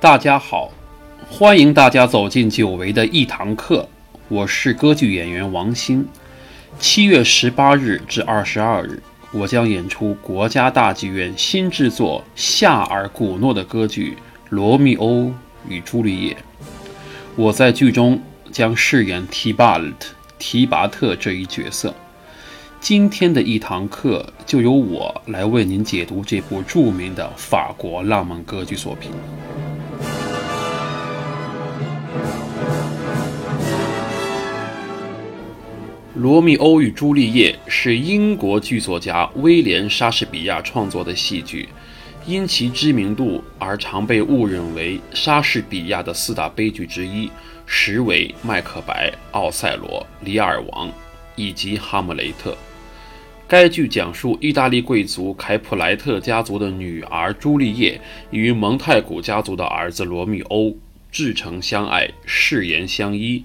大家好，欢迎大家走进久违的一堂课。我是歌剧演员王鑫。七月十八日至二十二日，我将演出国家大剧院新制作夏尔·古诺的歌剧《罗密欧与朱丽叶》。我在剧中将饰演提巴特提巴特这一角色。今天的一堂课就由我来为您解读这部著名的法国浪漫歌剧作品。《罗密欧与朱丽叶》是英国剧作家威廉·莎士比亚创作的戏剧，因其知名度而常被误认为莎士比亚的四大悲剧之一，实为《麦克白》《奥赛罗》《李尔王》以及《哈姆雷特》。该剧讲述意大利贵族凯普莱特家族的女儿朱丽叶与蒙太古家族的儿子罗密欧至诚相爱、誓言相依。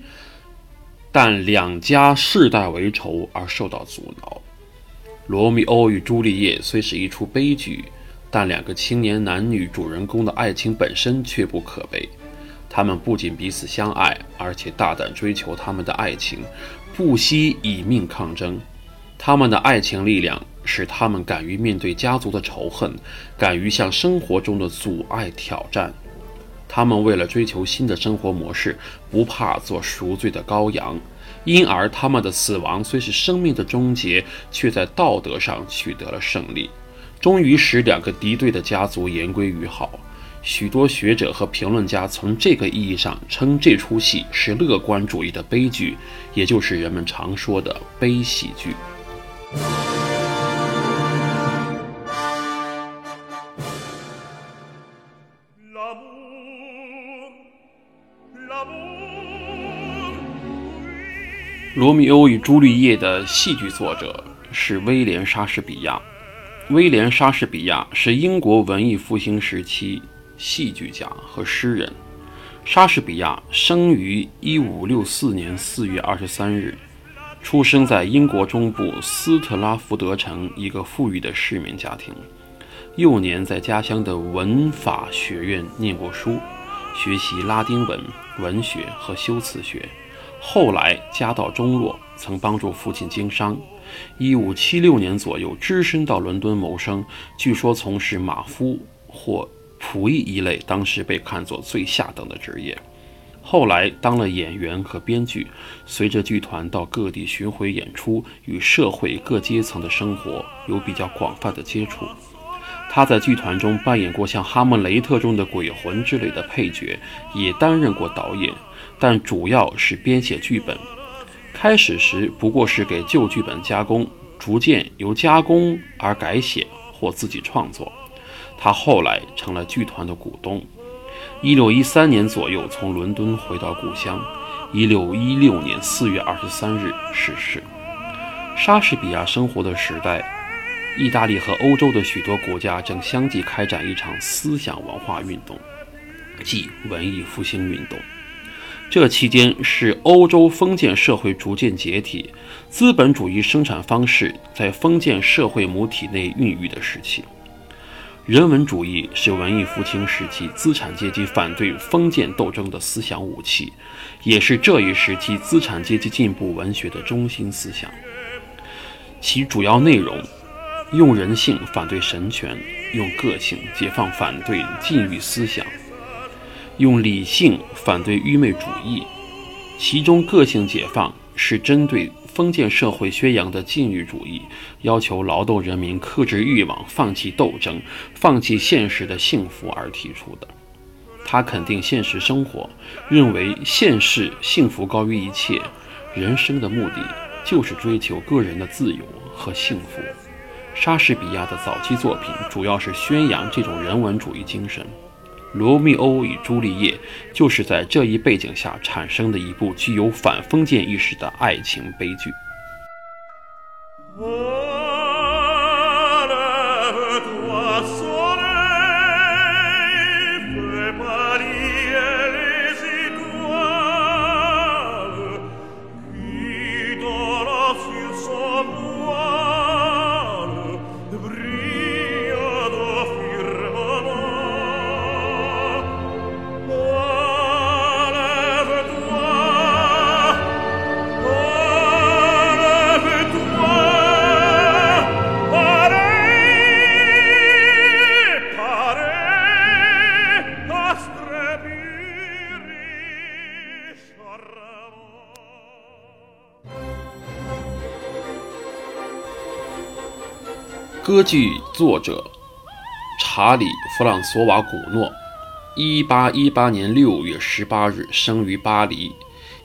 但两家世代为仇而受到阻挠。《罗密欧与朱丽叶》虽是一出悲剧，但两个青年男女主人公的爱情本身却不可悲。他们不仅彼此相爱，而且大胆追求他们的爱情，不惜以命抗争。他们的爱情力量使他们敢于面对家族的仇恨，敢于向生活中的阻碍挑战。他们为了追求新的生活模式，不怕做赎罪的羔羊，因而他们的死亡虽是生命的终结，却在道德上取得了胜利，终于使两个敌对的家族言归于好。许多学者和评论家从这个意义上称这出戏是乐观主义的悲剧，也就是人们常说的悲喜剧。《罗密欧与朱丽叶》的戏剧作者是威廉·莎士比亚。威廉·莎士比亚是英国文艺复兴时期戏剧家和诗人。莎士比亚生于1564年4月23日，出生在英国中部斯特拉福德城一个富裕的市民家庭。幼年在家乡的文法学院念过书，学习拉丁文、文学和修辞学。后来家道中落，曾帮助父亲经商。一五七六年左右，只身到伦敦谋生，据说从事马夫或仆役一类，当时被看作最下等的职业。后来当了演员和编剧，随着剧团到各地巡回演出，与社会各阶层的生活有比较广泛的接触。他在剧团中扮演过像《哈姆雷特》中的鬼魂之类的配角，也担任过导演。但主要是编写剧本，开始时不过是给旧剧本加工，逐渐由加工而改写或自己创作。他后来成了剧团的股东。一六一三年左右从伦敦回到故乡。一六一六年四月二十三日逝世。莎士比亚生活的时代，意大利和欧洲的许多国家正相继开展一场思想文化运动，即文艺复兴运动。这期间是欧洲封建社会逐渐解体，资本主义生产方式在封建社会母体内孕育的时期。人文主义是文艺复兴时期资产阶级反对封建斗争的思想武器，也是这一时期资产阶级进步文学的中心思想。其主要内容用人性反对神权，用个性解放反对禁欲思想。用理性反对愚昧主义，其中个性解放是针对封建社会宣扬的禁欲主义，要求劳动人民克制欲望、放弃斗争、放弃现实的幸福而提出的。他肯定现实生活，认为现世幸福高于一切，人生的目的就是追求个人的自由和幸福。莎士比亚的早期作品主要是宣扬这种人文主义精神。《罗密欧与朱丽叶》就是在这一背景下产生的一部具有反封建意识的爱情悲剧。歌剧作者查理·弗朗索瓦·古诺，一八一八年六月十八日生于巴黎，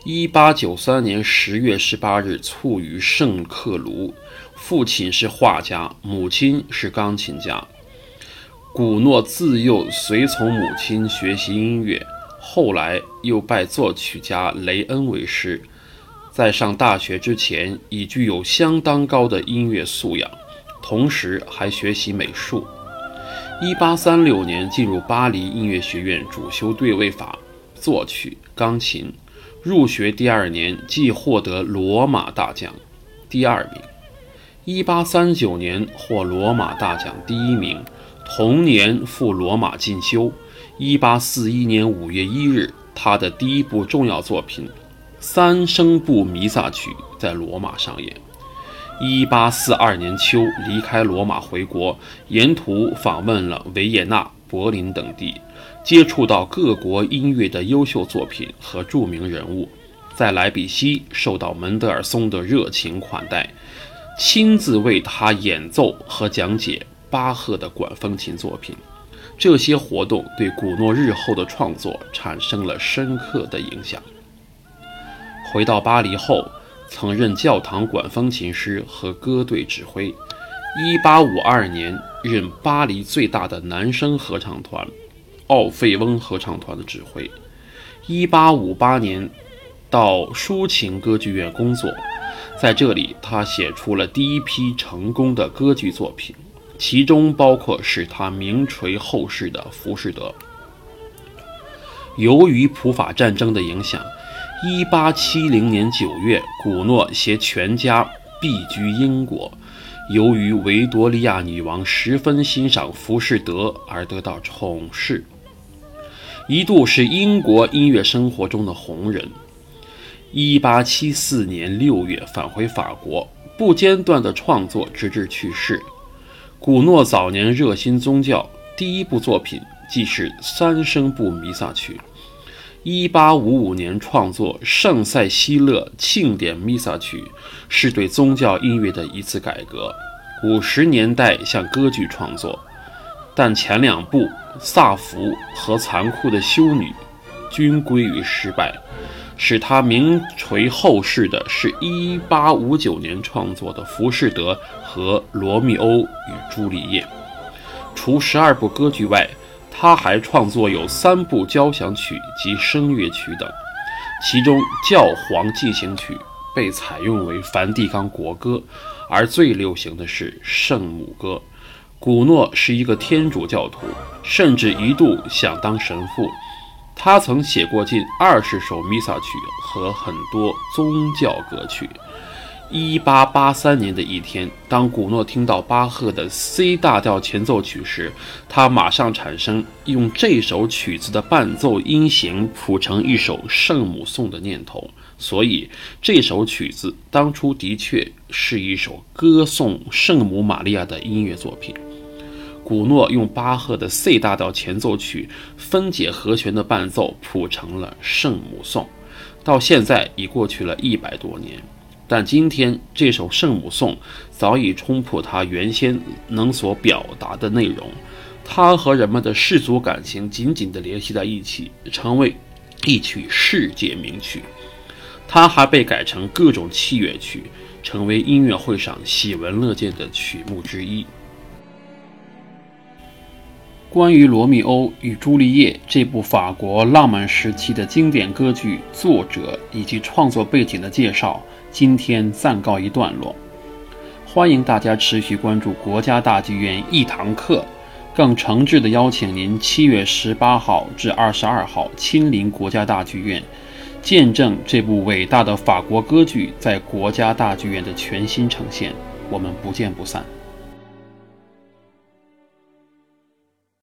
一八九三年十月十八日卒于圣克卢。父亲是画家，母亲是钢琴家。古诺自幼随从母亲学习音乐，后来又拜作曲家雷恩为师。在上大学之前，已具有相当高的音乐素养，同时还学习美术。1836年进入巴黎音乐学院，主修对位法、作曲、钢琴。入学第二年即获得罗马大奖，第二名。一八三九年获罗马大奖第一名，同年赴罗马进修。一八四一年五月一日，他的第一部重要作品《三声部弥撒曲》在罗马上演。一八四二年秋，离开罗马回国，沿途访问了维也纳、柏林等地，接触到各国音乐的优秀作品和著名人物。在莱比锡，受到门德尔松的热情款待。亲自为他演奏和讲解巴赫的管风琴作品，这些活动对古诺日后的创作产生了深刻的影响。回到巴黎后，曾任教堂管风琴师和歌队指挥。1852年，任巴黎最大的男声合唱团——奥费翁合唱团的指挥。1858年，到抒情歌剧院工作。在这里，他写出了第一批成功的歌剧作品，其中包括使他名垂后世的《浮士德》。由于普法战争的影响，1870年9月，古诺携全家避居英国。由于维多利亚女王十分欣赏《浮士德》而得到宠视，一度是英国音乐生活中的红人。一八七四年六月返回法国，不间断的创作直至去世。古诺早年热心宗教，第一部作品即是三声部弥撒曲。一八五五年创作圣塞西勒庆典弥撒曲，是对宗教音乐的一次改革。五十年代向歌剧创作，但前两部《萨福》和《残酷的修女》均归于失败。使他名垂后世的是1859年创作的《浮士德》和《罗密欧与朱丽叶》。除十二部歌剧外，他还创作有三部交响曲及声乐曲等，其中《教皇进行曲》被采用为梵蒂冈国歌，而最流行的是《圣母歌》。古诺是一个天主教徒，甚至一度想当神父。他曾写过近二十首弥撒曲和很多宗教歌曲。一八八三年的一天，当古诺听到巴赫的 C 大调前奏曲时，他马上产生用这首曲子的伴奏音型谱成一首圣母颂的念头。所以，这首曲子当初的确是一首歌颂圣母玛利亚的音乐作品。古诺用巴赫的 C 大调前奏曲分解和弦的伴奏谱成了《圣母颂》，到现在已过去了一百多年，但今天这首《圣母颂》早已冲破他原先能所表达的内容，它和人们的世俗感情紧紧地联系在一起，成为一曲世界名曲。它还被改成各种器乐曲，成为音乐会上喜闻乐见的曲目之一。关于《罗密欧与朱丽叶》这部法国浪漫时期的经典歌剧作者以及创作背景的介绍，今天暂告一段落。欢迎大家持续关注国家大剧院一堂课，更诚挚地邀请您七月十八号至二十二号亲临国家大剧院，见证这部伟大的法国歌剧在国家大剧院的全新呈现。我们不见不散。